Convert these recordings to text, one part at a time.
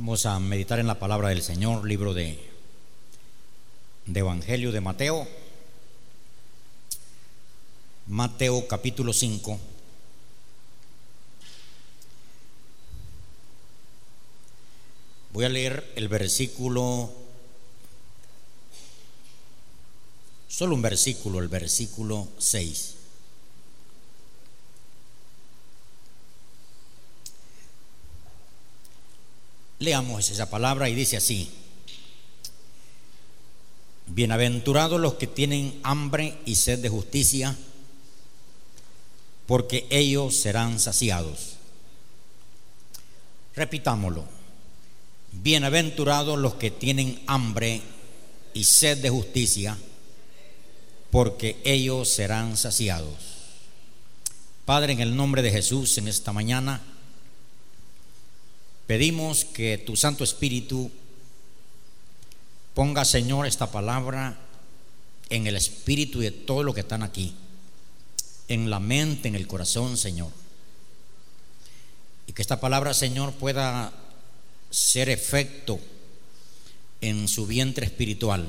Vamos a meditar en la palabra del Señor, libro de, de Evangelio de Mateo. Mateo capítulo 5. Voy a leer el versículo, solo un versículo, el versículo 6. Leamos esa palabra y dice así. Bienaventurados los que tienen hambre y sed de justicia, porque ellos serán saciados. Repitámoslo. Bienaventurados los que tienen hambre y sed de justicia, porque ellos serán saciados. Padre, en el nombre de Jesús, en esta mañana, Pedimos que tu Santo Espíritu ponga, Señor, esta palabra en el espíritu de todo lo que están aquí, en la mente, en el corazón, Señor. Y que esta palabra, Señor, pueda ser efecto en su vientre espiritual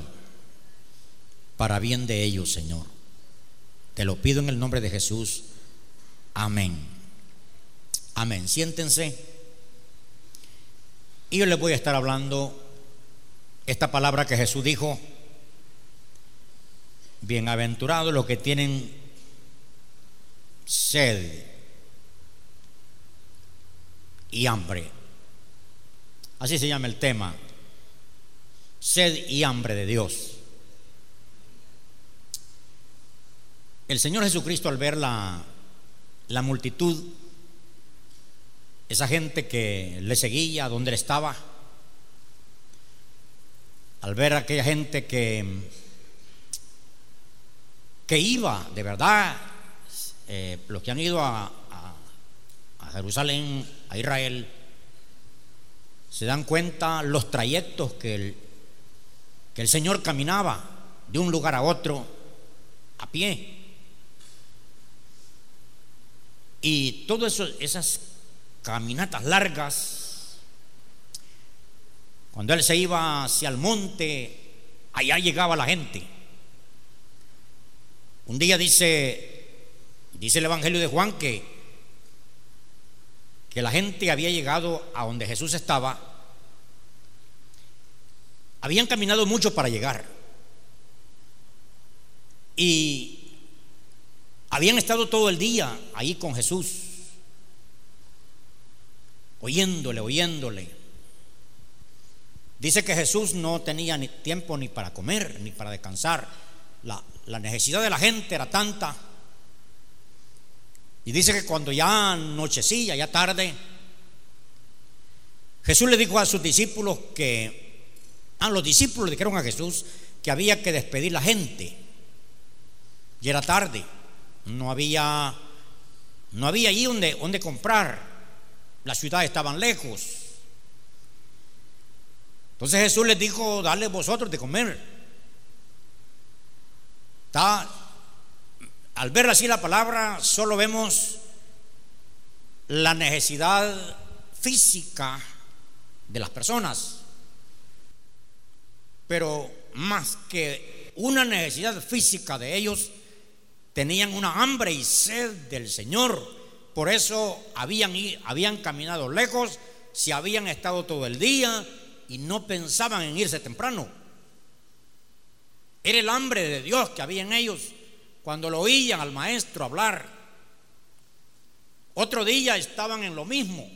para bien de ellos, Señor. Te lo pido en el nombre de Jesús. Amén. Amén. Siéntense. Y yo les voy a estar hablando esta palabra que Jesús dijo, bienaventurados los que tienen sed y hambre. Así se llama el tema, sed y hambre de Dios. El Señor Jesucristo al ver la, la multitud esa gente que le seguía donde estaba, al ver a aquella gente que, que iba, de verdad, eh, los que han ido a, Jerusalén, a Israel, se dan cuenta los trayectos que el, que el Señor caminaba de un lugar a otro a pie. Y todas esas caminatas largas. Cuando él se iba hacia el monte, allá llegaba la gente. Un día dice, dice el Evangelio de Juan que, que la gente había llegado a donde Jesús estaba. Habían caminado mucho para llegar. Y habían estado todo el día ahí con Jesús oyéndole, oyéndole. Dice que Jesús no tenía ni tiempo ni para comer, ni para descansar. La, necesidad de la gente era tanta. Y dice que cuando ya anochecía, ya tarde, Jesús le dijo a sus discípulos que, a los discípulos le dijeron a Jesús que había que despedir la gente. Y era tarde, no había, no había allí donde, donde comprar. Las ciudades estaban lejos. Entonces Jesús les dijo, dale vosotros de comer. Al ver así la palabra, solo vemos la necesidad física de las personas. Pero más que una necesidad física de ellos, tenían una hambre y sed del Señor por eso habían, habían caminado lejos, se habían estado todo el día y no pensaban en irse temprano. Era el hambre de Dios que había en ellos cuando lo oían al maestro hablar. Otro día estaban en lo mismo,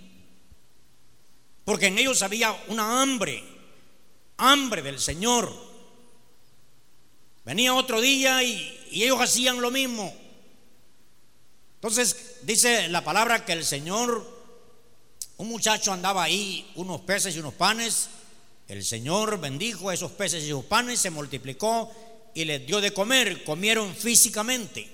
porque en ellos había una hambre, hambre del Señor. Venía otro día y, y ellos hacían lo mismo. Entonces dice la palabra que el Señor, un muchacho andaba ahí, unos peces y unos panes, el Señor bendijo esos peces y esos panes, se multiplicó y les dio de comer, comieron físicamente.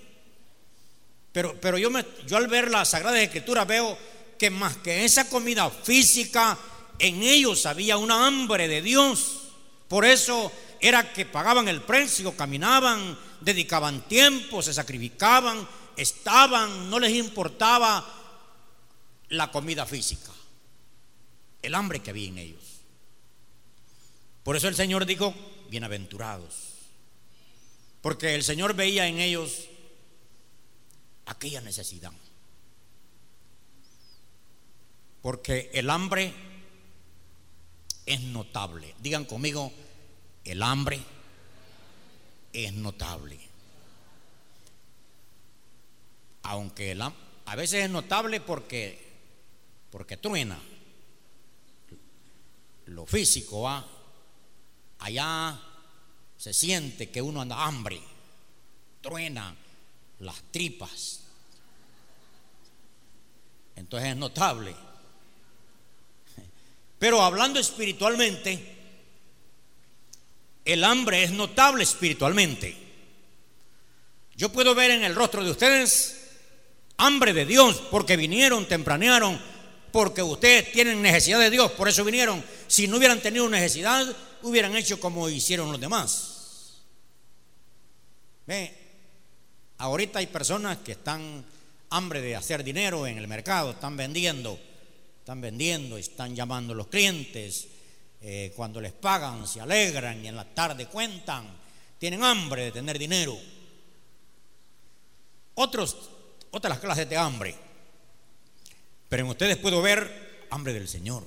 Pero, pero yo, yo al ver la Sagrada Escritura veo que más que esa comida física, en ellos había una hambre de Dios. Por eso era que pagaban el precio, caminaban, dedicaban tiempo, se sacrificaban, estaban, no les importaba la comida física. el hambre que había en ellos. Por eso el Señor dijo, bienaventurados, porque el Señor veía en ellos aquella necesidad. Porque el hambre es notable. Digan conmigo, el hambre es notable. Aunque el, a veces es notable porque, porque truena. Lo físico va. Allá se siente que uno anda hambre. Truena las tripas. Entonces es notable. Pero hablando espiritualmente, el hambre es notable espiritualmente. Yo puedo ver en el rostro de ustedes hambre de Dios porque vinieron, tempranearon, porque ustedes tienen necesidad de Dios, por eso vinieron. Si no hubieran tenido necesidad, hubieran hecho como hicieron los demás. Ve, ahorita hay personas que están hambre de hacer dinero en el mercado, están vendiendo, están vendiendo, están llamando a los clientes, eh, cuando les pagan se alegran y en la tarde cuentan, tienen hambre de tener dinero. Otros, otras clases de hambre, pero en ustedes puedo ver hambre del Señor,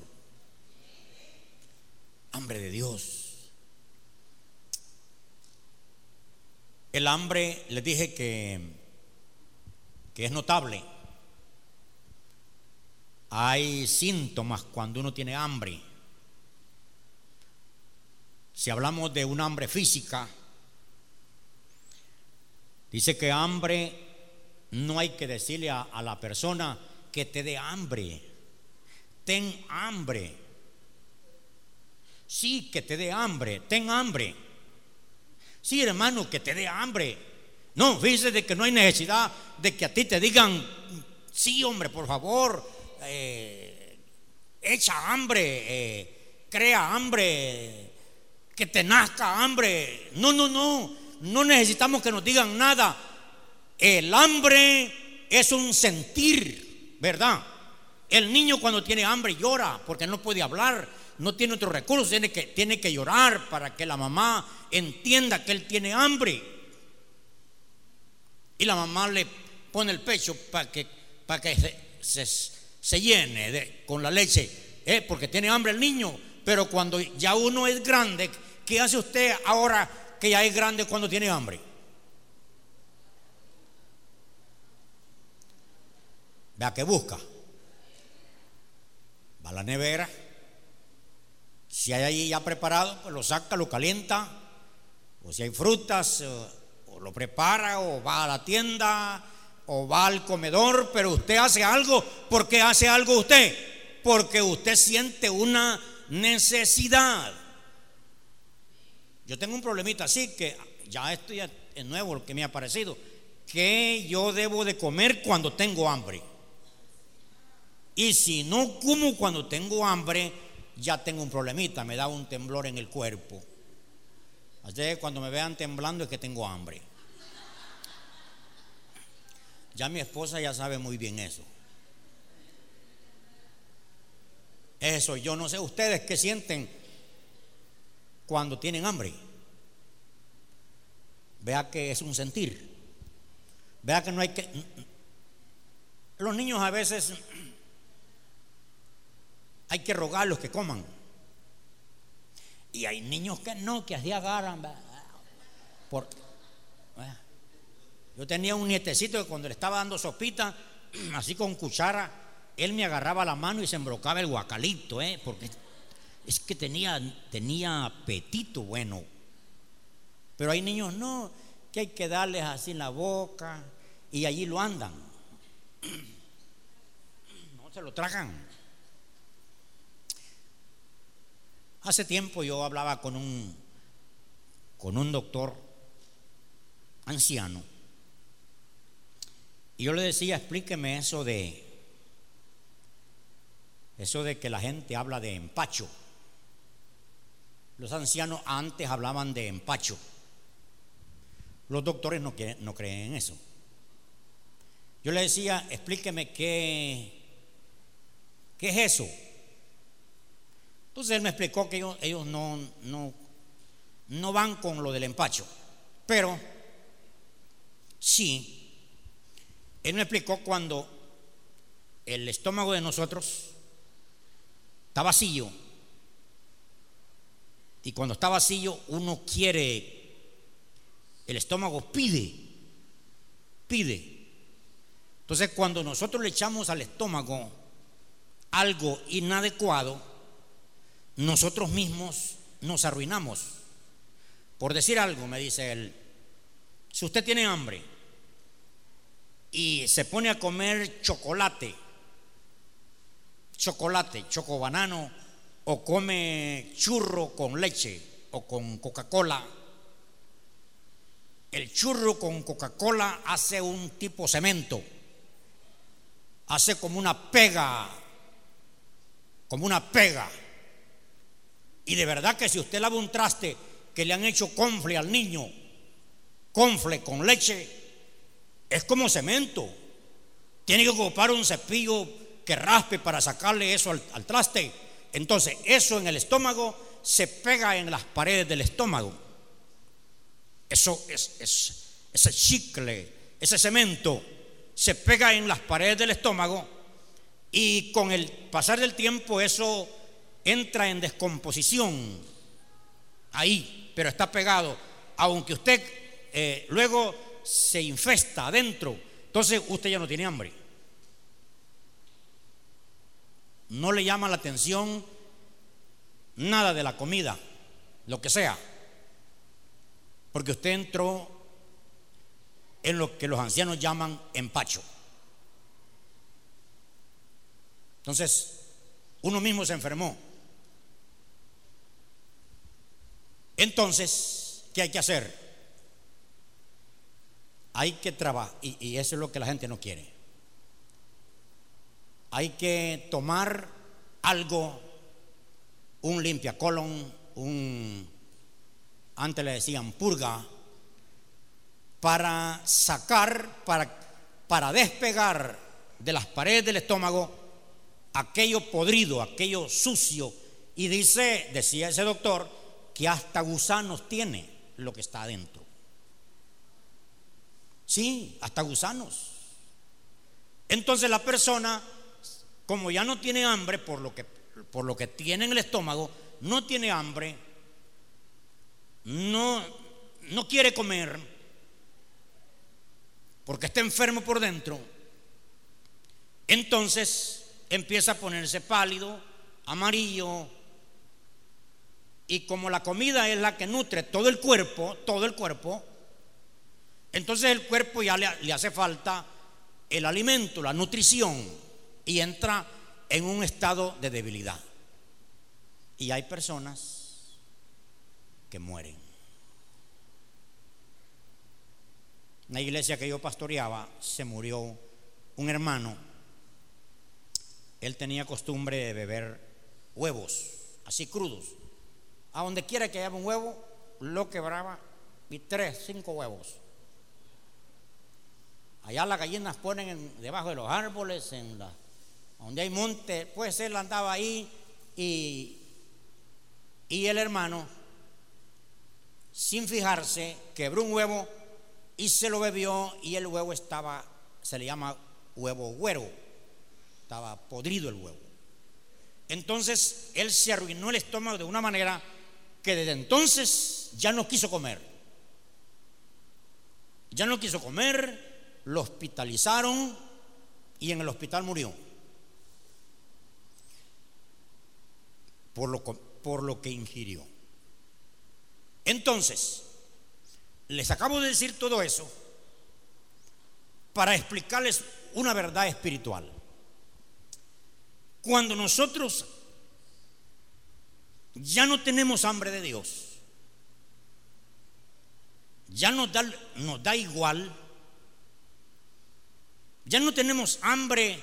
hambre de Dios. El hambre, les dije que, que es notable. Hay síntomas cuando uno tiene hambre. Si hablamos de un hambre física, dice que hambre no hay que decirle a, la persona que te dé hambre. Ten hambre. Sí, que te dé hambre. Ten hambre. Sí, hermano, que te dé hambre. No, fíjese de que no hay necesidad de que a ti te digan, sí, hombre, por favor, eh, echa hambre, eh, crea hambre, que te nazca hambre. No, no, no. No necesitamos que nos digan nada. El hambre es un sentir, ¿verdad? El niño cuando tiene hambre llora porque no puede hablar, no tiene otro recurso, tiene que, tiene que llorar para que la mamá entienda que él tiene hambre. Y la mamá le pone el pecho para que, para que se, se, llene de, con la leche, ¿eh? porque tiene hambre el niño. Pero cuando ya uno es grande, ¿qué hace usted ahora que ya es grande cuando tiene hambre? Vea que busca. Va a la nevera. Si hay ahí ya preparado, pues lo saca, lo calienta. O si hay frutas, o, o lo prepara, o va a la tienda, o va al comedor. Pero usted hace algo. ¿Por qué hace algo usted? Porque usted siente una necesidad. Yo tengo un problemita así que ya esto ya es nuevo lo que me ha parecido, que yo debo de comer cuando tengo hambre. Y si no como cuando tengo hambre, ya tengo un problemita, me da un temblor en el cuerpo. Así que cuando me vean temblando es que tengo hambre. Ya mi esposa ya sabe muy bien eso. Eso, yo no sé ustedes qué sienten cuando tienen hambre. Vea que es un sentir. Vea que no hay que... Los niños a veces hay que rogarlos que coman. Y hay niños que no, que así agarran. Por, yo tenía un nietecito que cuando le estaba dando sopita, así con cuchara, él me agarraba la mano y se embrocaba el guacalito, ¿eh? porque es que tenía, tenía apetito bueno. Pero hay niños no, que hay que darles así en la boca y allí lo andan. No se lo tragan. Hace tiempo yo hablaba con un con un doctor anciano y yo le decía, explíqueme eso de eso de que la gente habla de empacho. Los ancianos antes hablaban de empacho. Los doctores no, no creen en eso. Yo le decía, explíqueme qué, qué es eso. Entonces él me explicó que ellos, no, no, van con lo del empacho, pero sí, él me explicó cuando el estómago de nosotros está vacío y cuando está vacío uno quiere, el estómago pide, pide. Entonces cuando nosotros le echamos al estómago algo inadecuado, nosotros mismos nos arruinamos. Por decir algo, me dice él, si usted tiene hambre y se pone a comer chocolate, chocolate, chocobanano, o come churro con leche o con Coca-Cola, el churro con Coca-Cola hace un tipo cemento, hace como una pega, como una pega. Y de verdad que si usted lava un traste que le han hecho confle al niño, confle con leche, es como cemento. Tiene que ocupar un cepillo que raspe para sacarle eso al, traste. Entonces, eso en el estómago se pega en las paredes del estómago. Eso es, es ese chicle, ese cemento, se pega en las paredes del estómago y con el pasar del tiempo eso entra en descomposición ahí, pero está pegado. Aunque usted eh, luego se infesta adentro, entonces usted ya no tiene hambre. No le llama la atención nada de la comida, lo que sea, porque usted entró en lo que los ancianos llaman empacho. Entonces, uno mismo se enfermó. Entonces, ¿qué hay que hacer? Hay que trabajar, y, eso es lo que la gente no quiere. Hay que tomar algo, un limpiacolon, un, antes le decían purga, para sacar, para despegar de las paredes del estómago aquello podrido, aquello sucio. Y dice, decía ese doctor, que hasta gusanos tiene lo que está adentro. Sí, hasta gusanos. Entonces la persona, como ya no tiene hambre por lo que, por lo que tiene en el estómago, no tiene hambre, no, no quiere comer, porque está enfermo por dentro, entonces empieza a ponerse pálido, amarillo, y como la comida es la que nutre todo el cuerpo, todo el cuerpo, entonces el cuerpo ya le, hace falta el alimento, la nutrición, y entra en un estado de debilidad. Y hay personas que mueren. En la iglesia que yo pastoreaba se murió un hermano. Él tenía costumbre de beber huevos, así crudos. A donde quiera que haya un huevo, lo quebraba y tres, cinco huevos. Allá las gallinas ponen debajo de los árboles, en la, donde hay monte, pues él andaba ahí y, y el hermano, sin fijarse, quebró un huevo y se lo bebió y el huevo estaba, se le llama huevo güero, estaba podrido el huevo. Entonces él se arruinó el estómago de una manera que desde entonces ya no quiso comer. Ya no quiso comer, lo hospitalizaron y en el hospital murió. Por lo, por lo que ingirió. Entonces, les acabo de decir todo eso para explicarles una verdad espiritual. Cuando nosotros ya no tenemos hambre de Dios. Ya nos da, nos da igual. Ya no tenemos hambre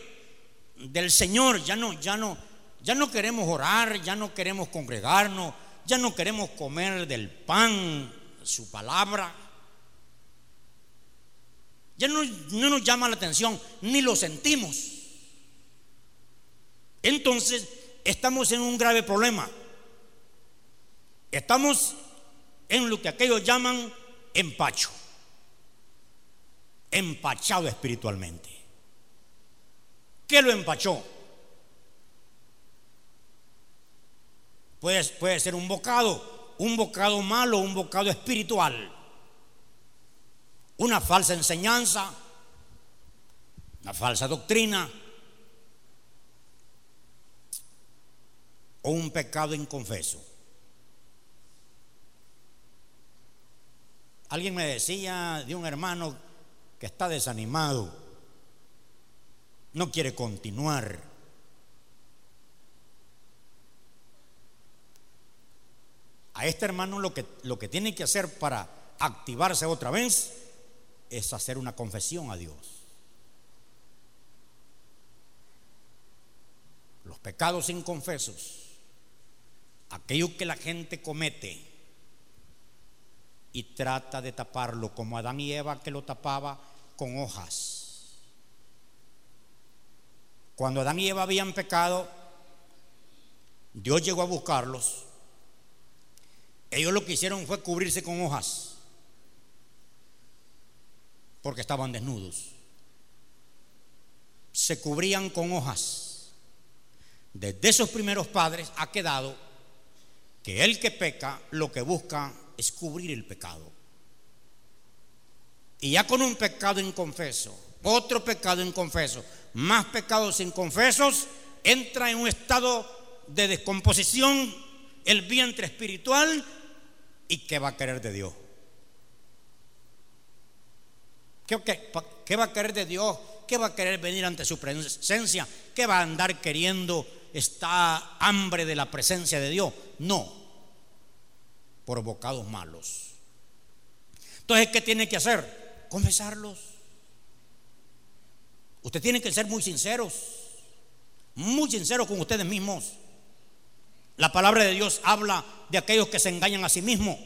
del Señor, ya no, ya no, ya no queremos orar, ya no queremos congregarnos, ya no queremos comer del pan, su palabra. Ya no, no nos llama la atención, ni lo sentimos. Entonces estamos en un grave problema Estamos en lo que aquellos llaman empacho, empachado espiritualmente. ¿Qué lo empachó? Puede, puede ser un bocado, un bocado malo, un bocado espiritual, una falsa enseñanza, una falsa doctrina o un pecado inconfeso. Alguien me decía de un hermano que está desanimado, no quiere continuar. A este hermano lo que, lo que tiene que hacer para activarse otra vez es hacer una confesión a Dios. Los pecados inconfesos, aquello que la gente comete, y trata de taparlo como Adán y Eva que lo tapaba con hojas. Cuando Adán y Eva habían pecado, Dios llegó a buscarlos. Ellos lo que hicieron fue cubrirse con hojas, porque estaban desnudos. Se cubrían con hojas. Desde esos primeros padres ha quedado que el que peca lo que busca es cubrir el pecado. Y ya con un pecado inconfeso, otro pecado inconfeso, más pecados inconfesos, entra en un estado de descomposición el vientre espiritual y ¿qué va a querer de Dios? ¿Qué, qué va a querer de Dios? ¿Qué va a querer venir ante su presencia? ¿Qué va a andar queriendo? ¿Está hambre de la presencia de Dios? No, por bocados malos. Entonces, ¿qué tiene que hacer? Confesarlos. Usted tiene que ser muy sinceros, muy sinceros con ustedes mismos. La palabra de Dios habla de aquellos que se engañan a sí mismos.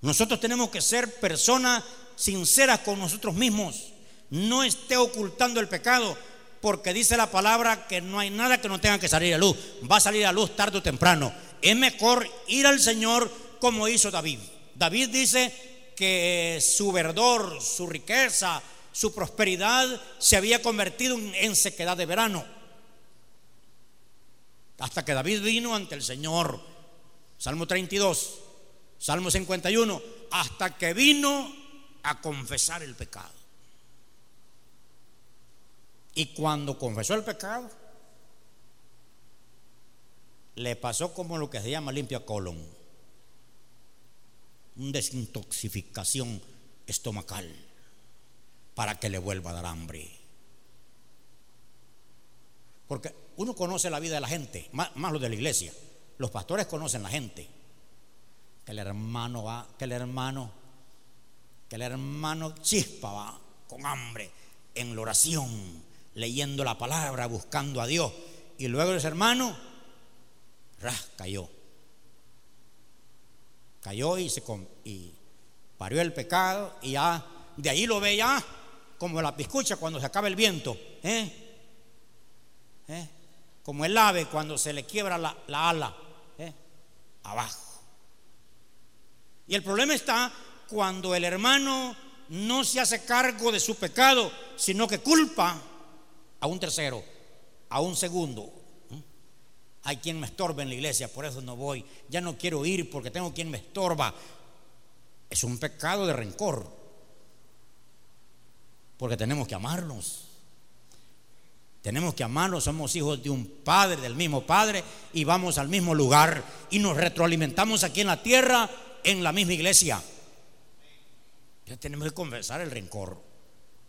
Nosotros tenemos que ser personas sinceras con nosotros mismos. No esté ocultando el pecado, porque dice la palabra que no hay nada que no tenga que salir a luz. Va a salir a luz tarde o temprano. Es mejor ir al Señor como hizo David. David dice que su verdor, su riqueza, su prosperidad se había convertido en sequedad de verano. Hasta que David vino ante el Señor. Salmo 32, Salmo 51, hasta que vino a confesar el pecado. Y cuando confesó el pecado, le pasó como lo que se llama limpia colon una desintoxicación estomacal para que le vuelva a dar hambre. Porque uno conoce la vida de la gente, más, lo de la iglesia. Los pastores conocen la gente. Que el hermano va, que el hermano, que el hermano chispa va con hambre en la oración, leyendo la palabra, buscando a Dios. Y luego ese hermano, ras, cayó cayó y se parió el pecado y ya de ahí lo ve ya como la piscucha cuando se acaba el viento, ¿eh? ¿Eh? como el ave cuando se le quiebra la, ala, ¿eh? abajo. Y el problema está cuando el hermano no se hace cargo de su pecado, sino que culpa a un tercero, a un segundo, hay quien me estorba en la iglesia, por eso no voy. Ya no quiero ir porque tengo quien me estorba. Es un pecado de rencor. Porque tenemos que amarnos. Tenemos que amarnos, somos hijos de un padre, del mismo padre, y vamos al mismo lugar y nos retroalimentamos aquí en la tierra, en la misma iglesia. Ya tenemos que conversar el rencor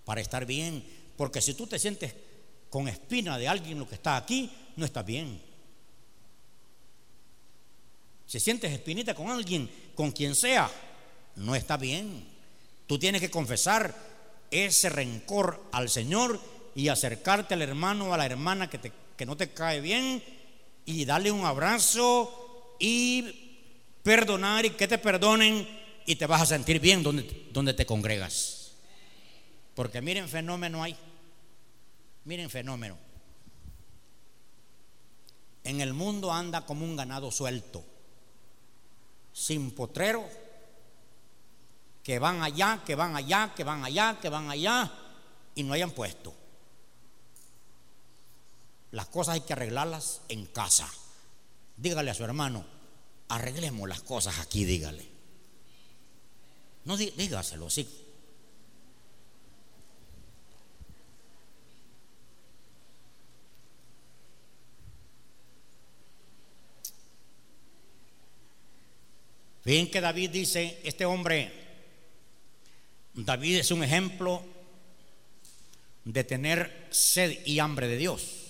para estar bien, porque si tú te sientes con espina de alguien lo que está aquí, no está bien. Si sientes espinita con alguien, con quien sea, no está bien. Tú tienes que confesar ese rencor al Señor y acercarte al hermano o a la hermana que, te, no te cae bien y darle un abrazo y perdonar y que te perdonen y te vas a sentir bien donde, donde te congregas. Porque miren fenómeno hay. Miren fenómeno. En el mundo anda como un ganado suelto sin potrero, que van allá, que van allá, que van allá, que van allá, y no hayan puesto. Las cosas hay que arreglarlas en casa. Dígale a su hermano, arreglemos las cosas aquí, dígale. No dígaselo, sí. Fíjense que David dice, este hombre, David es un ejemplo de tener sed y hambre de Dios.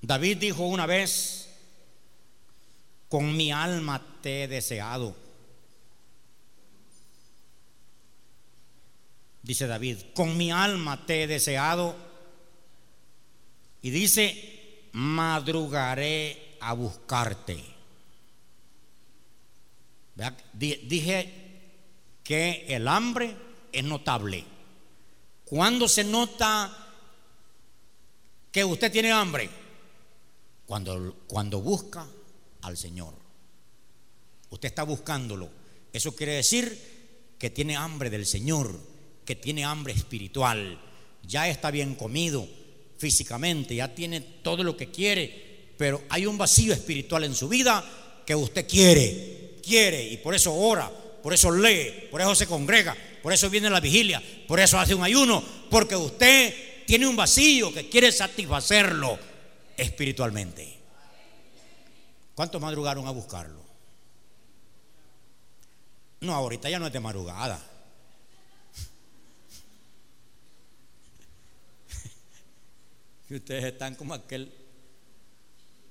David dijo una vez, con mi alma te he deseado. Dice David, con mi alma te he deseado. Y dice, madrugaré a buscarte. Dije que el hambre es notable. ¿Cuándo se nota que usted tiene hambre? Cuando, cuando busca al Señor. Usted está buscándolo. Eso quiere decir que tiene hambre del Señor, que tiene hambre espiritual. Ya está bien comido físicamente, ya tiene todo lo que quiere, pero hay un vacío espiritual en su vida que usted quiere quiere y por eso ora, por eso lee, por eso se congrega, por eso viene la vigilia, por eso hace un ayuno, porque usted tiene un vacío que quiere satisfacerlo espiritualmente. ¿Cuántos madrugaron a buscarlo? No, ahorita ya no es de madrugada. Y ustedes están como aquel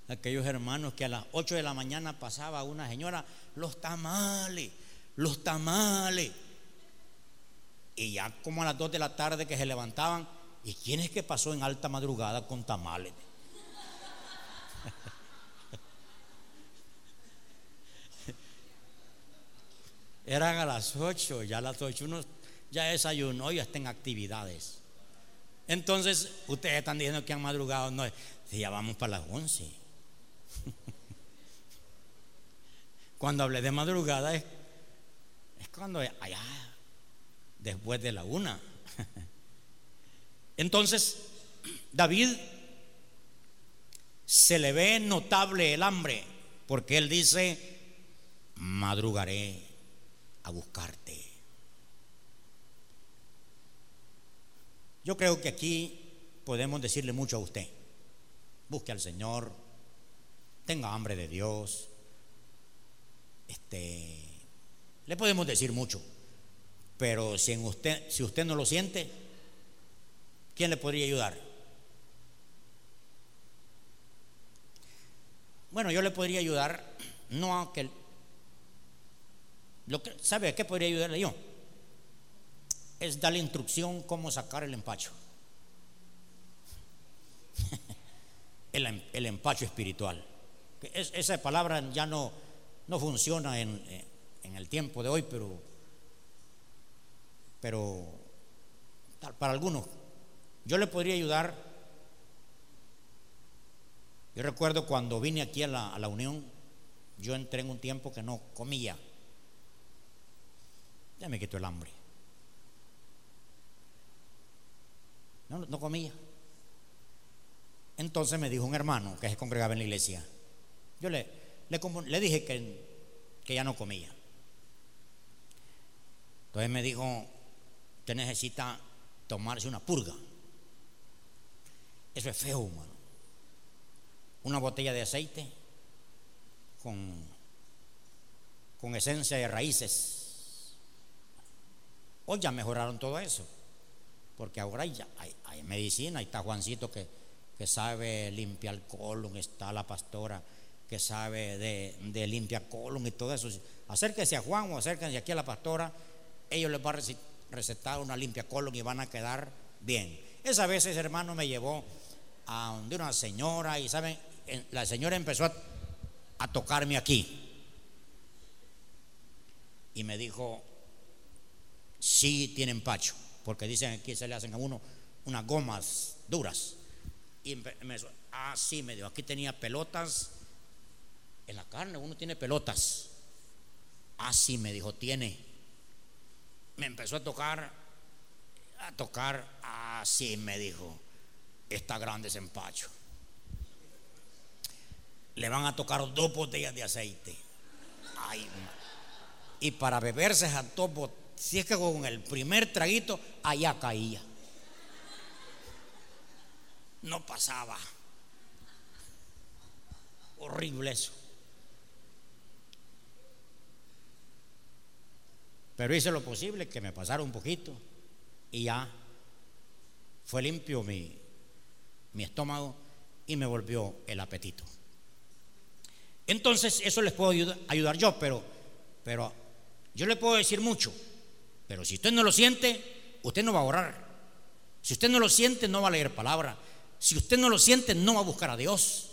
aquellos hermanos que a las 8 de la mañana pasaba una señora, los tamales, los tamales. Y ya como a las 2 de la tarde que se levantaban, ¿y quién es que pasó en alta madrugada con tamales? Eran a las 8, ya a las 8 uno ya desayunó y está en actividades. Entonces, ustedes están diciendo que han madrugado, no, si ya vamos para las 11. Cuando hablé de madrugada es, cuando allá, después de la una. Entonces, David se le ve notable el hambre, porque él dice, madrugaré a buscarte. Yo creo que aquí podemos decirle mucho a usted. Busque al Señor, tenga hambre de Dios. Este, le podemos decir mucho, pero si, usted, si usted no lo siente, ¿quién le podría ayudar? Bueno, yo le podría ayudar, no a que, lo que ¿sabe a qué podría ayudarle yo? Es darle instrucción cómo sacar el empacho. el, el empacho espiritual esa palabra ya no, no funciona en, en, el tiempo de hoy, pero, pero para algunos, yo le podría ayudar. Yo recuerdo cuando vine aquí a la, a la Unión, yo entré en un tiempo que no comía. Ya me quitó el hambre. No, no comía. Entonces me dijo un hermano que se congregaba en la iglesia, yo le, le, dije que, que ya no comía. Entonces me dijo, usted necesita tomarse una purga. Eso es feo, humano. Una botella de aceite con, con esencia de raíces. Hoy ya mejoraron todo eso. Porque ahora ya hay, hay medicina. Ahí está Juancito que, que sabe limpiar el colon. Está la pastora que sabe de, de limpia colon y todo eso. Acérquese a Juan o acérquense aquí a la pastora, ellos les van a recetar una limpia colon y van a quedar bien. Esa vez ese hermano me llevó a donde una señora y saben, la señora empezó a, tocarme aquí y me dijo, sí tienen pacho, porque dicen que se le hacen a uno unas gomas duras. Y me dijo, ah, sí, me dijo, aquí tenía pelotas En la carne uno tiene pelotas. Así me dijo, tiene. Me empezó a tocar, a tocar, así me dijo, está grande ese empacho. Le van a tocar dos botellas de aceite. Ay, y para beberse a dos botellas, si es que con el primer traguito, allá caía. No pasaba. Horrible eso. Pero hice lo posible que me pasara un poquito y ya fue limpio mi, mi estómago y me volvió el apetito. Entonces, eso les puedo ayudar, yo, pero, pero yo le puedo decir mucho. Pero si usted no lo siente, usted no va a orar. Si usted no lo siente, no va a leer palabra. Si usted no lo siente, no va a buscar a Dios.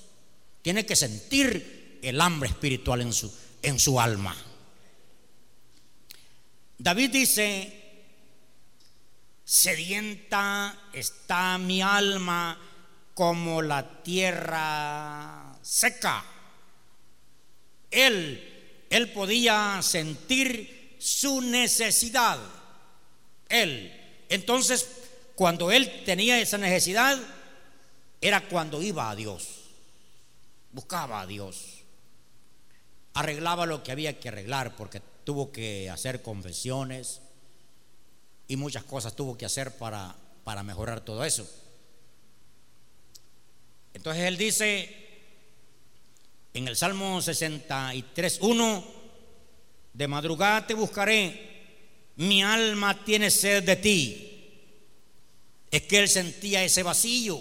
Tiene que sentir el hambre espiritual en su, en su alma. David dice, sedienta está mi alma como la tierra seca. Él, él podía sentir su necesidad. Él. Entonces, cuando él tenía esa necesidad, era cuando iba a Dios, buscaba a Dios, arreglaba lo que había que arreglar, porque tuvo que hacer confesiones y muchas cosas tuvo que hacer para, para mejorar todo eso. Entonces él dice en el Salmo 63.1, de madrugada te buscaré, mi alma tiene sed de ti. Es que él sentía ese vacío.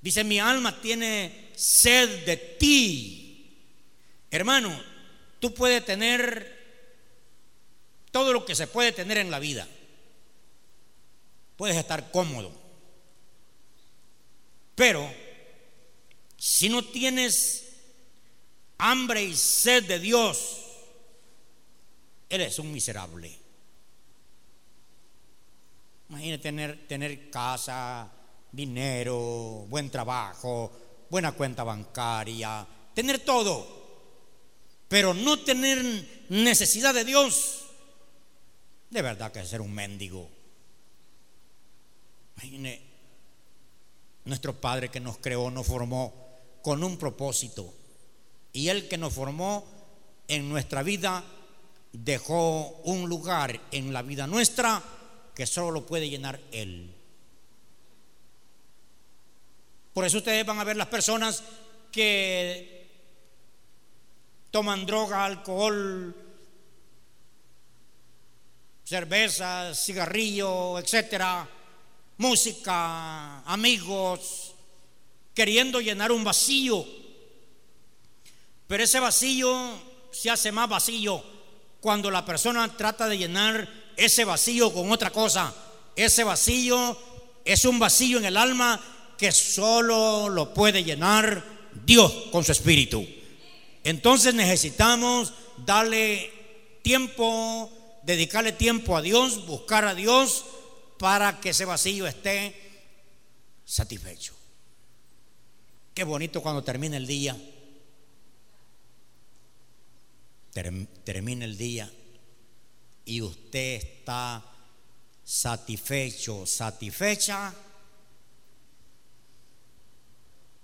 Dice, mi alma tiene sed de ti. Hermano, Tú puedes tener todo lo que se puede tener en la vida. Puedes estar cómodo. Pero si no tienes hambre y sed de Dios, eres un miserable. Imagínate tener, tener casa, dinero, buen trabajo, buena cuenta bancaria, tener todo pero no tener necesidad de Dios, de verdad que es ser un mendigo. Imagine, nuestro Padre que nos creó, nos formó con un propósito. Y Él que nos formó en nuestra vida dejó un lugar en la vida nuestra que solo lo puede llenar Él. Por eso ustedes van a ver las personas que toman droga, alcohol, cerveza, cigarrillo, etcétera, música, amigos, queriendo llenar un vacío. Pero ese vacío se hace más vacío cuando la persona trata de llenar ese vacío con otra cosa. Ese vacío es un vacío en el alma que solo lo puede llenar Dios con su espíritu. Entonces necesitamos darle tiempo, dedicarle tiempo a Dios, buscar a Dios para que ese vacío esté satisfecho. Qué bonito cuando termina el día. termina el día y usted está satisfecho, satisfecha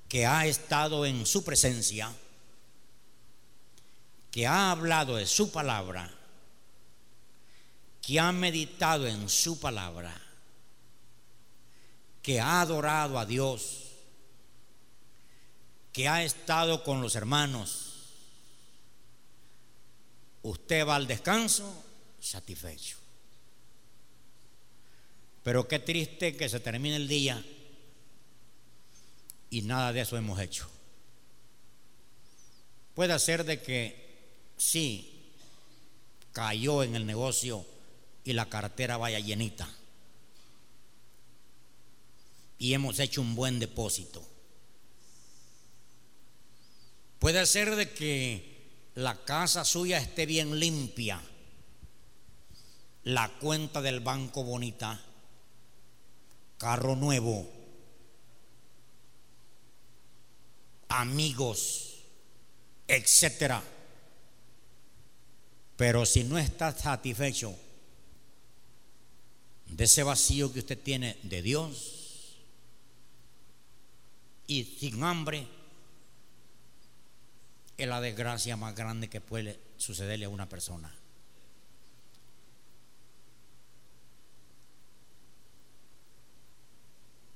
que ha estado en su presencia que ha hablado de su palabra, que ha meditado en su palabra, que ha adorado a Dios, que ha estado con los hermanos, usted va al descanso satisfecho. Pero qué triste que se termine el día y nada de eso hemos hecho. Puede ser de que sí cayó en el negocio y la cartera vaya llenita. Y hemos hecho un buen depósito. Puede ser de que la casa suya esté bien limpia, la cuenta del banco bonita, carro nuevo, amigos etcétera. Pero si no está satisfecho de ese vacío que usted tiene de Dios y sin hambre, es la desgracia más grande que puede sucederle a una persona.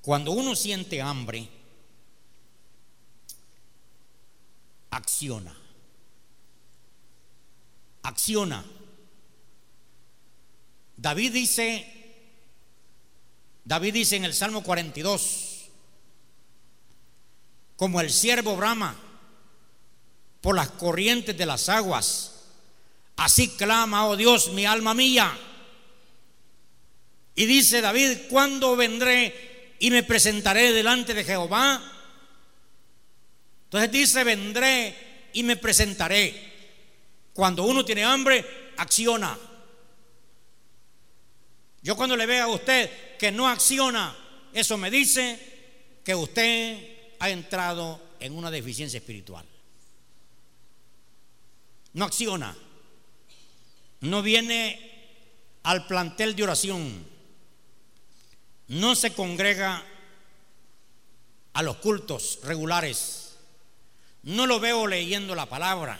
Cuando uno siente hambre, acciona. Acciona. David dice, David dice en el Salmo 42, como el siervo brama por las corrientes de las aguas, así clama, oh Dios, mi alma mía. Y dice David, ¿cuándo vendré y me presentaré delante de Jehová. Entonces dice, vendré y me presentaré. Cuando uno tiene hambre, acciona. Yo cuando le veo a usted que no acciona, eso me dice que usted ha entrado en una deficiencia espiritual. No acciona. No viene al plantel de oración no se congrega a los cultos regulares. No lo veo leyendo la palabra.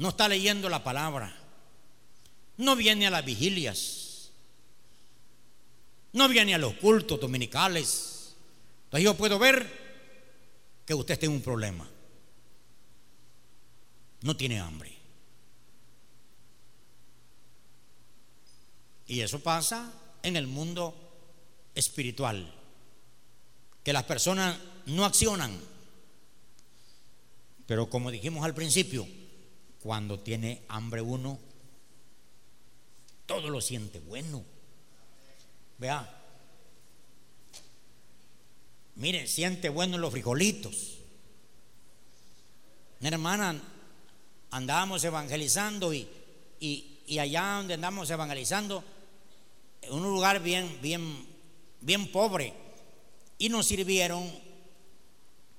No está leyendo la palabra. No viene a las vigilias. No viene a los cultos dominicales. Entonces yo puedo ver que usted tiene un problema. No tiene hambre. Y eso pasa en el mundo espiritual, que las personas no accionan. Pero como dijimos al principio, cuando tiene hambre uno, todo lo siente bueno. Vea, mire, siente bueno los frijolitos. Mi hermana, andábamos evangelizando y, y, y allá donde andamos evangelizando, en un lugar bien, bien, bien pobre y nos sirvieron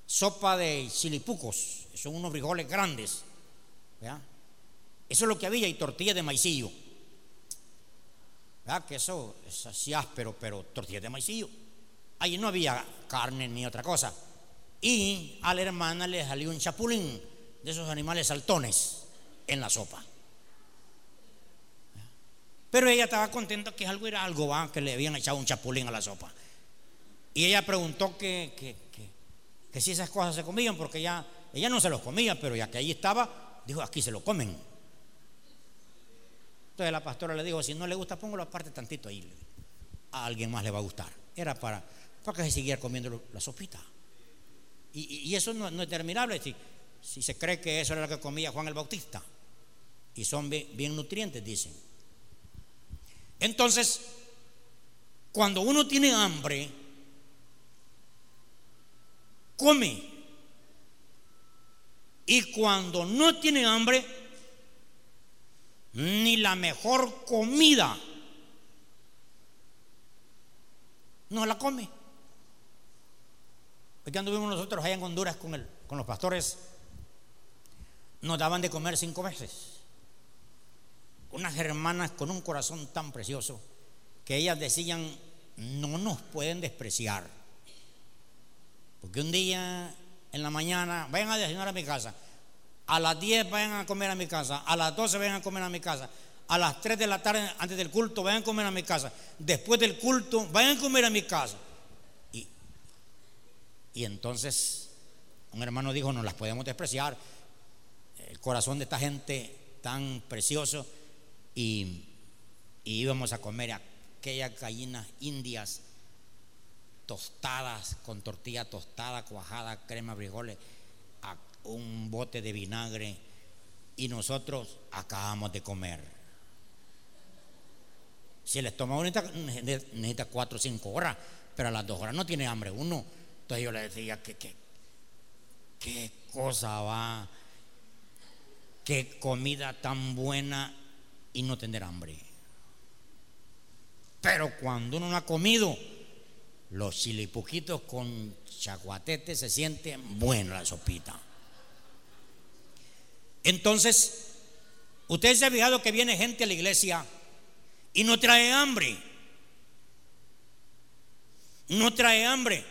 sopa de chilipucos, son unos frijoles grandes. Eso es lo que había y tortilla de maicillo. ¿Verdad? Que eso es así áspero, pero tortilla de maicillo. Allí no había carne ni otra cosa. Y a la hermana le salió un chapulín de esos animales saltones en la sopa. Pero ella estaba contenta que algo era algo, que le habían echado un chapulín a la sopa. Y ella preguntó que, que, si esas cosas se comían, porque ella, ella no se los comía, pero ya que ahí estaba, dijo, aquí se lo comen. Entonces la pastora le dijo, si no le gusta, póngalo aparte tantito ahí. A alguien más le va a gustar. Era para, para que se siguiera comiendo la sopita. Y, eso no, es determinable si, si se cree que eso era lo que comía Juan el Bautista. Y son bien nutrientes, dicen. Entonces, cuando uno tiene hambre, come. Y cuando no tiene hambre, ni la mejor comida no la come. Porque anduvimos nosotros allá en Honduras con, el, con los pastores, nos daban de comer cinco veces unas hermanas con un corazón tan precioso que ellas decían, no nos pueden despreciar. Porque un día en la mañana, vayan a desayunar a mi casa, a las 10 vayan a comer a mi casa, a las 12 vayan a comer a mi casa, a las 3 de la tarde antes del culto vayan a comer a mi casa, después del culto vayan a comer a mi casa. Y, y entonces un hermano dijo, no las podemos despreciar, el corazón de esta gente tan precioso y, íbamos a comer aquellas gallinas indias tostadas con tortilla tostada, cuajada, crema, frijoles, un bote de vinagre y nosotros acabamos de comer. Si el estómago necesita, necesita cuatro o cinco horas, pero a las dos horas no tiene hambre uno. Entonces yo le decía que, qué cosa va, qué comida tan buena y no tener hambre. Pero cuando uno no ha comido, los chilipuquitos con chaguatete se siente buena la sopita. Entonces, usted se ha fijado que viene gente a la iglesia y no trae hambre. No trae hambre.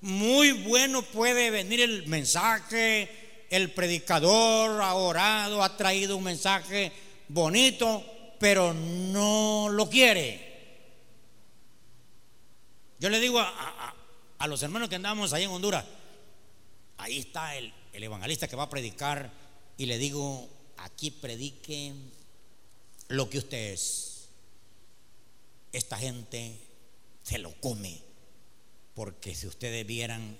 Muy bueno puede venir el mensaje, el predicador ha orado, ha traído un mensaje bonito, pero no lo quiere. Yo le digo a, los hermanos que andamos ahí en Honduras, ahí está el, el evangelista que va a predicar y le digo, aquí predique lo que usted es. Esta gente se lo come, porque si ustedes vieran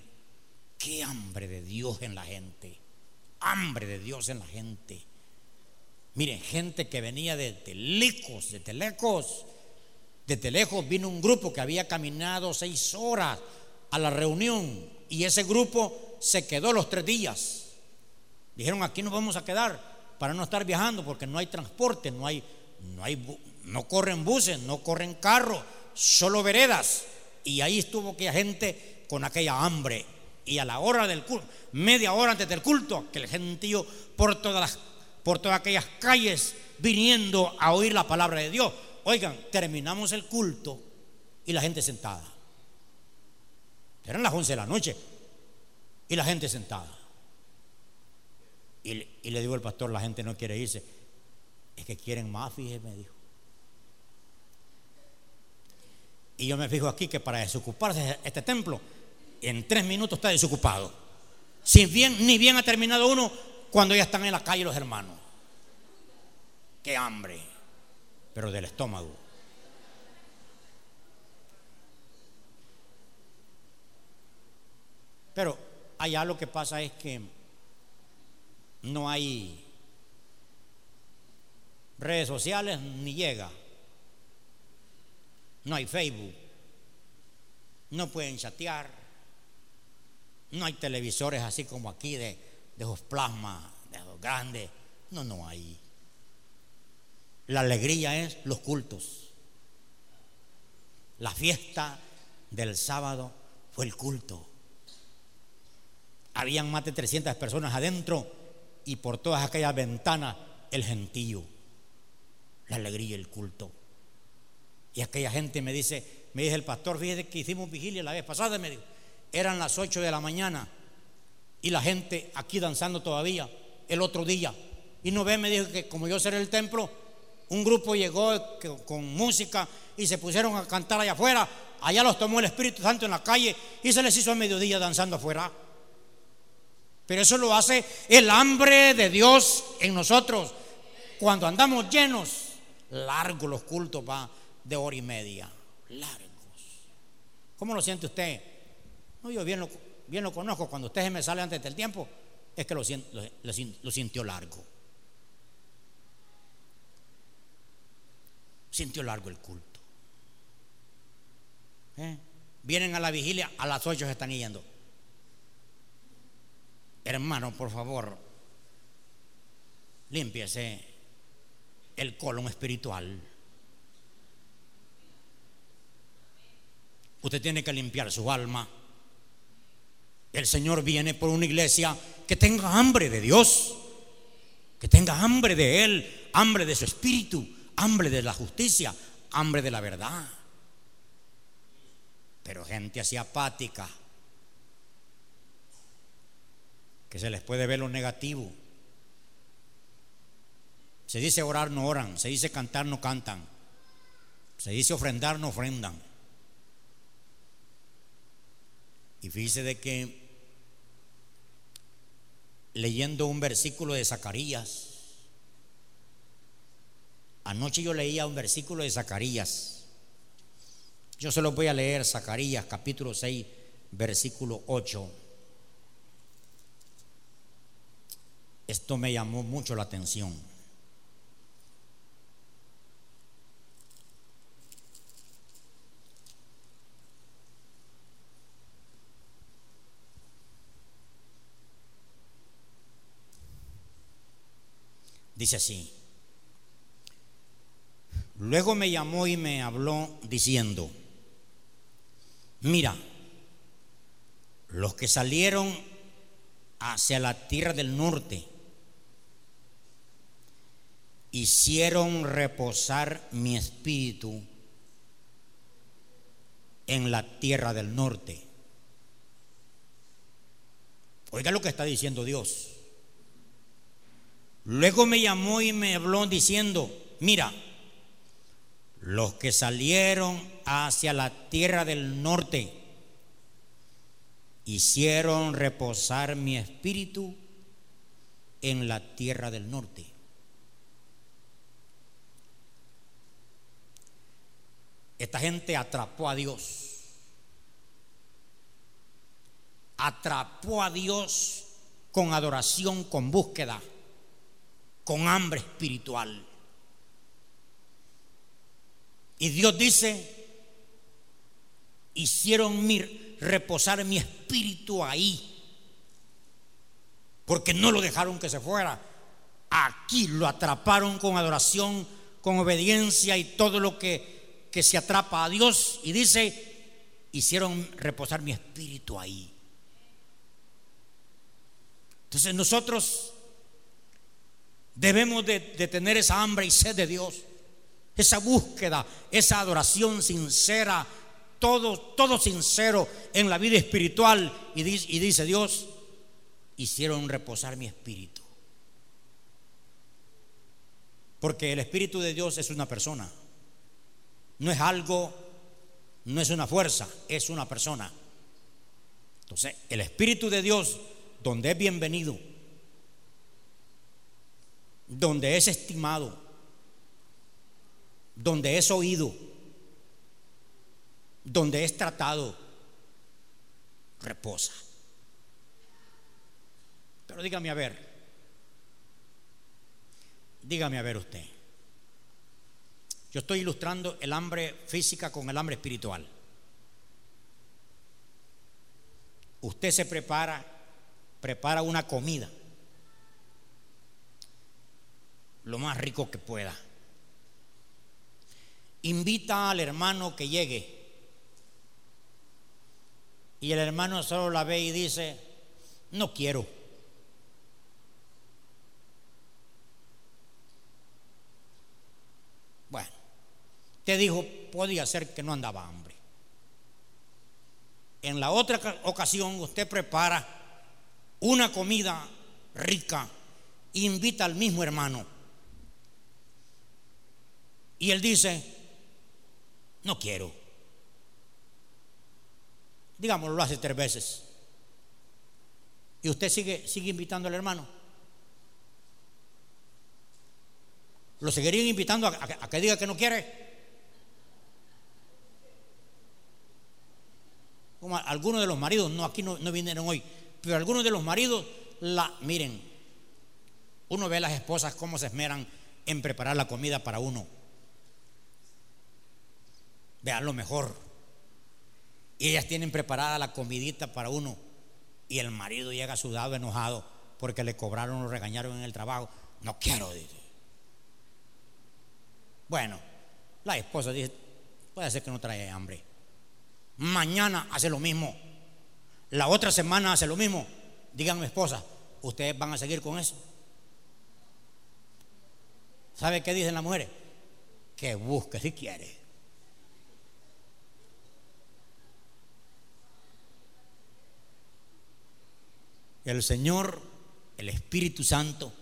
qué hambre de Dios en la gente, hambre de Dios en la gente. Miren, gente que venía de lejos, de telecos, desde lejos vino un grupo que había caminado seis horas a la reunión y ese grupo se quedó los tres días. Dijeron, aquí nos vamos a quedar para no estar viajando porque no hay transporte, no hay, no hay, no corren buses, no corren carros, solo veredas. Y ahí estuvo aquella gente con aquella hambre. Y a la hora del culto, media hora antes del culto, que el gentío por todas las, por todas aquellas calles viniendo a oír la palabra de Dios. Oigan, terminamos el culto y la gente sentada. Eran las 11 de la noche y la gente sentada. Y, le digo al pastor, la gente no quiere irse. Es que quieren más, fíjese, me dijo. Y yo me fijo aquí que para desocuparse este templo, en tres minutos está desocupado. Si bien, ni bien ha terminado uno, cuando ya están en la calle los hermanos. Qué hambre pero del estómago. Pero allá lo que pasa es que no hay redes sociales ni llega. No hay Facebook. No pueden chatear. No hay televisores así como aquí de, de esos plasmas, de esos grandes. No, no hay. La alegría es los cultos. La fiesta del sábado fue el culto. Habían más de 300 personas adentro y por todas aquellas ventanas el gentío, la alegría, y el culto. Y aquella gente me dice, me dice el pastor, fíjese que hicimos vigilia la vez pasada, me dijo, eran las 8 de la mañana y la gente aquí danzando todavía el otro día. Y no ve, me dijo que como yo seré el templo, un grupo llegó con música y se pusieron a cantar allá afuera. Allá los tomó el Espíritu Santo en la calle y se les hizo a mediodía danzando afuera. Pero eso lo hace el hambre de Dios en nosotros. Cuando andamos llenos, largos los cultos va de hora y media. Largos. ¿Cómo lo siente usted? No, yo bien lo, conozco. Cuando usted se me sale antes del tiempo, es que lo, lo sintió largo. Sintió largo el culto. ¿Eh? Vienen a la vigilia, a las ocho se están yendo. Hermano, por favor, límpiese el colon espiritual. Usted tiene que limpiar su alma. El Señor viene por una iglesia que tenga hambre de Dios, que tenga hambre de Él, hambre de su espíritu, hambre de la justicia, hambre de la verdad. Pero gente así apática, que se les puede ver lo negativo. Se dice orar, no oran. Se dice cantar, no cantan. Se dice ofrendar, no ofrendan. Y fíjese de que leyendo un versículo de Zacarías, Anoche yo leía un versículo de Zacarías. Yo se lo voy a leer, Zacarías capítulo 6, versículo 8. Esto me llamó mucho la atención. Dice así. Luego me llamó y me habló diciendo, mira, los que salieron hacia la tierra del norte hicieron reposar mi espíritu en la tierra del norte. Oiga lo que está diciendo Dios. Luego me llamó y me habló diciendo, mira, los que salieron hacia la tierra del norte hicieron reposar mi espíritu en la tierra del norte. Esta gente atrapó a Dios. Atrapó a Dios con adoración, con búsqueda, con hambre espiritual. Y Dios dice, hicieron reposar mi espíritu ahí, porque no lo dejaron que se fuera. Aquí lo atraparon con adoración, con obediencia y todo lo que, que se atrapa a Dios. Y dice, hicieron reposar mi espíritu ahí. Entonces nosotros debemos de, de tener esa hambre y sed de Dios esa búsqueda, esa adoración sincera, todo, todo sincero en la vida espiritual. Y dice, y dice Dios, hicieron reposar mi espíritu. Porque el Espíritu de Dios es una persona. No es algo, no es una fuerza, es una persona. Entonces, el Espíritu de Dios, donde es bienvenido, donde es estimado, donde es oído, donde es tratado, reposa. Pero dígame a ver, dígame a ver usted. Yo estoy ilustrando el hambre física con el hambre espiritual. Usted se prepara, prepara una comida, lo más rico que pueda invita al hermano que llegue. Y el hermano solo la ve y dice, no quiero. Bueno, te dijo, podía ser que no andaba hambre. En la otra ocasión usted prepara una comida rica, invita al mismo hermano. Y él dice, no quiero. Digámoslo, lo hace tres veces. Y usted sigue, sigue invitando al hermano. ¿Lo seguirían invitando a, que diga que no quiere? Algunos de los maridos, no aquí no, no vinieron hoy, pero algunos de los maridos, la, miren, uno ve a las esposas cómo se esmeran en preparar la comida para uno. Vean lo mejor. Y ellas tienen preparada la comidita para uno. Y el marido llega sudado, enojado, porque le cobraron o regañaron en el trabajo. No quiero, dice. Bueno, la esposa dice, puede ser que no trae hambre. Mañana hace lo mismo. La otra semana hace lo mismo. Díganme, esposa, ¿ustedes van a seguir con eso? ¿Sabe qué dicen las mujeres? Que busque si quiere. El Señor, el Espíritu Santo,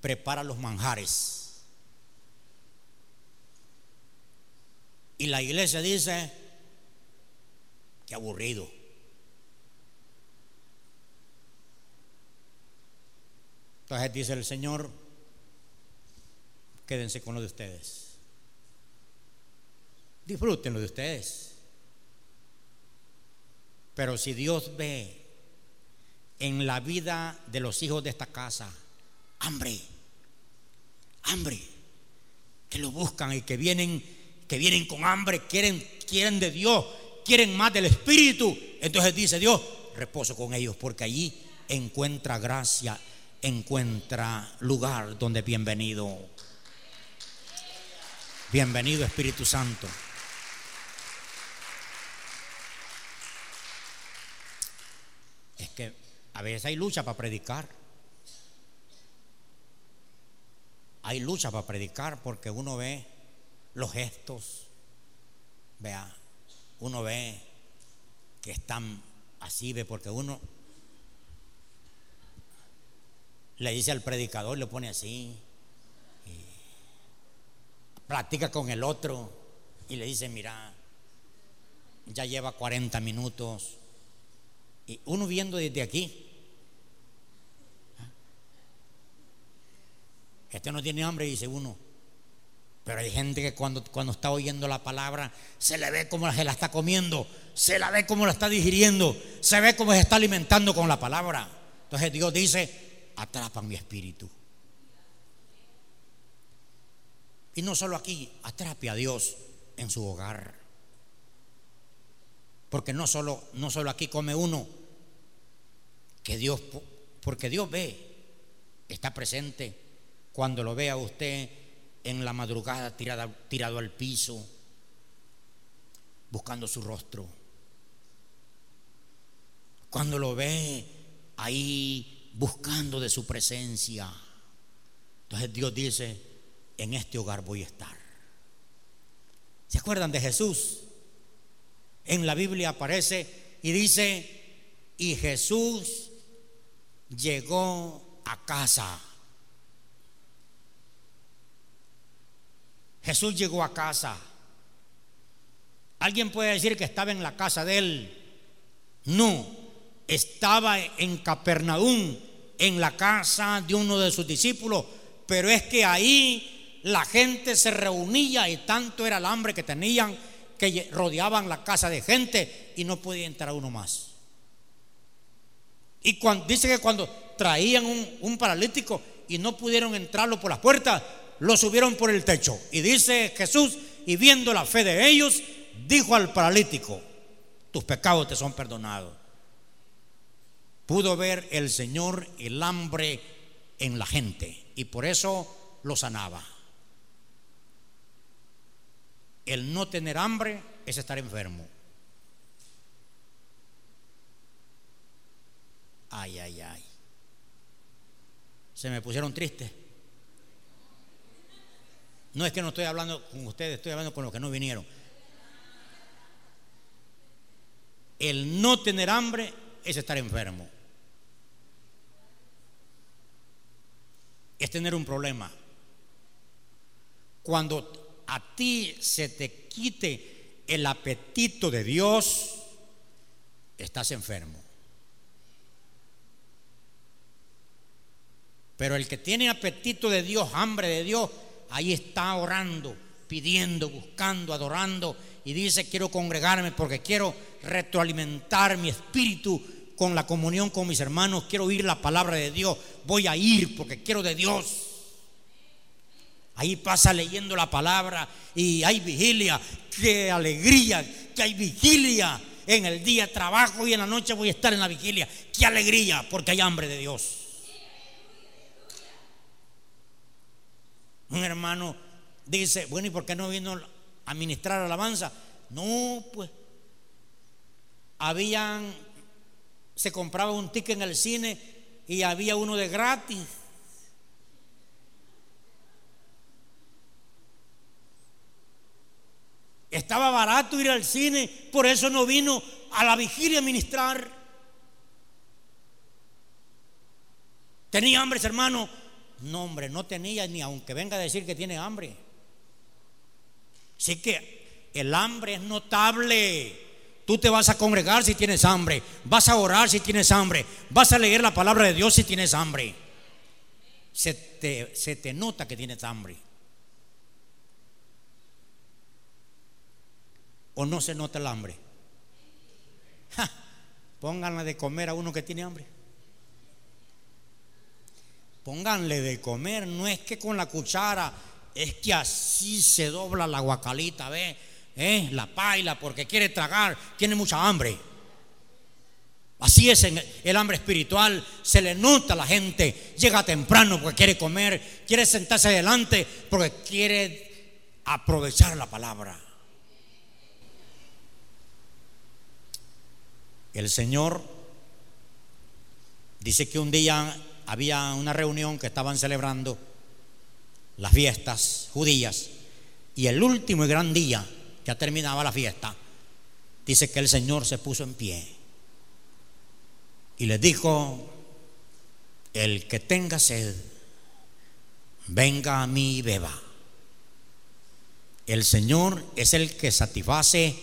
prepara los manjares. Y la iglesia dice, que aburrido. Entonces dice el Señor, quédense con lo de ustedes. Disfruten lo de ustedes. Pero si Dios ve en la vida de los hijos de esta casa hambre, hambre, que lo buscan y que vienen, que vienen con hambre, quieren, quieren de Dios, quieren más del Espíritu. Entonces dice Dios, reposo con ellos, porque allí encuentra gracia, encuentra lugar donde bienvenido. Bienvenido Espíritu Santo. Es que a veces hay lucha para predicar. Hay lucha para predicar porque uno ve los gestos. Vea, uno ve que están así, ve, porque uno le dice al predicador, le pone así, platica con el otro y le dice, mira, ya lleva 40 minutos. Y uno viendo desde aquí, este no tiene hambre, dice uno. Pero hay gente que cuando, cuando está oyendo la palabra se le ve como se la está comiendo, se la ve como la está digiriendo, se ve como se está alimentando con la palabra. Entonces Dios dice, atrapan mi espíritu. Y no solo aquí, atrape a Dios en su hogar. Porque no solo, no solo aquí come uno, que Dios, porque Dios ve, está presente cuando lo vea usted en la madrugada tirado, tirado al piso, buscando su rostro. Cuando lo ve ahí buscando de su presencia. Entonces Dios dice, en este hogar voy a estar. ¿Se acuerdan de Jesús? En la Biblia aparece y dice, y Jesús llegó a casa. Jesús llegó a casa. ¿Alguien puede decir que estaba en la casa de él? No, estaba en Capernaum, en la casa de uno de sus discípulos, pero es que ahí la gente se reunía y tanto era el hambre que tenían que rodeaban la casa de gente y no podía entrar uno más. Y cuando, dice que cuando traían un, paralítico y no pudieron entrarlo por las puertas, lo subieron por el techo. Y dice Jesús, y viendo la fe de ellos, dijo al paralítico, tus pecados te son perdonados. Pudo ver el Señor el hambre en la gente y por eso lo sanaba. El no tener hambre es estar enfermo. Ay, ay, ay. Se me pusieron tristes. No es que no estoy hablando con ustedes, estoy hablando con los que no vinieron. El no tener hambre es estar enfermo. Es tener un problema. Cuando a ti se te quite el apetito de Dios, estás enfermo. Pero el que tiene apetito de Dios, hambre de Dios, ahí está orando, pidiendo, buscando, adorando y dice, quiero congregarme porque quiero retroalimentar mi espíritu con la comunión con mis hermanos, quiero oír la palabra de Dios, voy a ir porque quiero de Dios. Ahí pasa leyendo la palabra y hay vigilia, qué alegría, que hay vigilia. En el día trabajo y en la noche voy a estar en la vigilia. Qué alegría, porque hay hambre de Dios. Un hermano dice, bueno, ¿y por qué no vino a ministrar alabanza? No, pues, habían, se compraba un ticket en el cine y había uno de gratis. Estaba barato ir al cine, por eso no vino a la vigilia a ministrar. Tenía hambre, hermano, no, hombre, no tenía ni aunque venga a decir que tiene hambre. Así que el hambre es notable. Tú te vas a congregar si tienes hambre. Vas a orar si tienes hambre. Vas a leer la palabra de Dios si tienes hambre. Se te, se te nota que tienes hambre. ¿O no se nota el hambre? pónganle de comer a uno que tiene hambre. Pónganle de comer, no es que con la cuchara, es que así se dobla la guacalita, ¿ve? ¿Eh? La paila, porque quiere tragar, tiene mucha hambre. Así es el hambre espiritual, se le nota a la gente, llega temprano porque quiere comer, quiere sentarse adelante porque quiere aprovechar la palabra. El Señor Dice que un día había una reunión que estaban celebrando las fiestas judías y el último y gran día que terminaba la fiesta, dice que el Señor se puso en pie y les dijo, el que tenga sed, venga a mí y beba. El Señor es el que satisface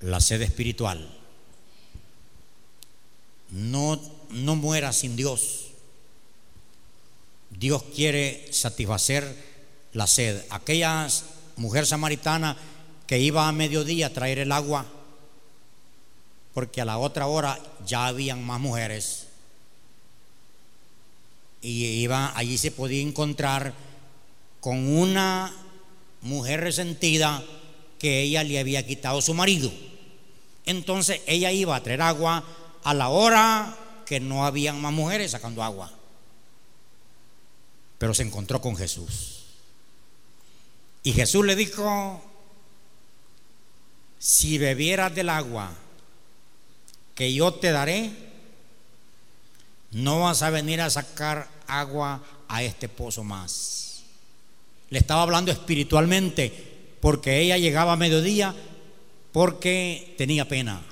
la sed espiritual. No, no muera sin Dios. Dios quiere satisfacer la sed. Aquella mujer samaritana que iba a mediodía a traer el agua, porque a la otra hora ya habían más mujeres. Y iba, allí se podía encontrar con una mujer resentida que ella le había quitado su marido. Entonces ella iba a traer agua a la hora que no habían más mujeres sacando agua. Pero se encontró con Jesús. Y Jesús le dijo, si bebieras del agua que yo te daré, no vas a venir a sacar agua a este pozo más. Le estaba hablando espiritualmente porque ella llegaba a mediodía porque tenía pena.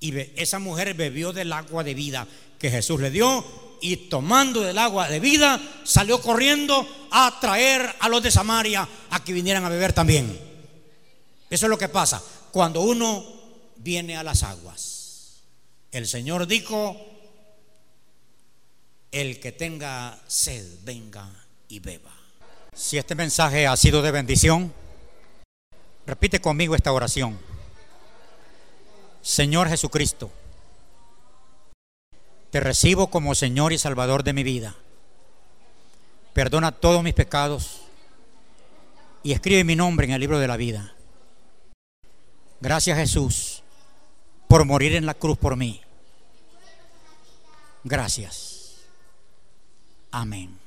Y esa mujer bebió del agua de vida que Jesús le dio y tomando del agua de vida salió corriendo a traer a los de Samaria a que vinieran a beber también. Eso es lo que pasa cuando uno viene a las aguas. El Señor dijo, el que tenga sed, venga y beba. Si este mensaje ha sido de bendición, Repite conmigo esta oración. Señor Jesucristo, te recibo como Señor y Salvador de mi vida. Perdona todos mis pecados y escribe mi nombre en el libro de la vida. Gracias Jesús por morir en la cruz por mí. Gracias. Amén.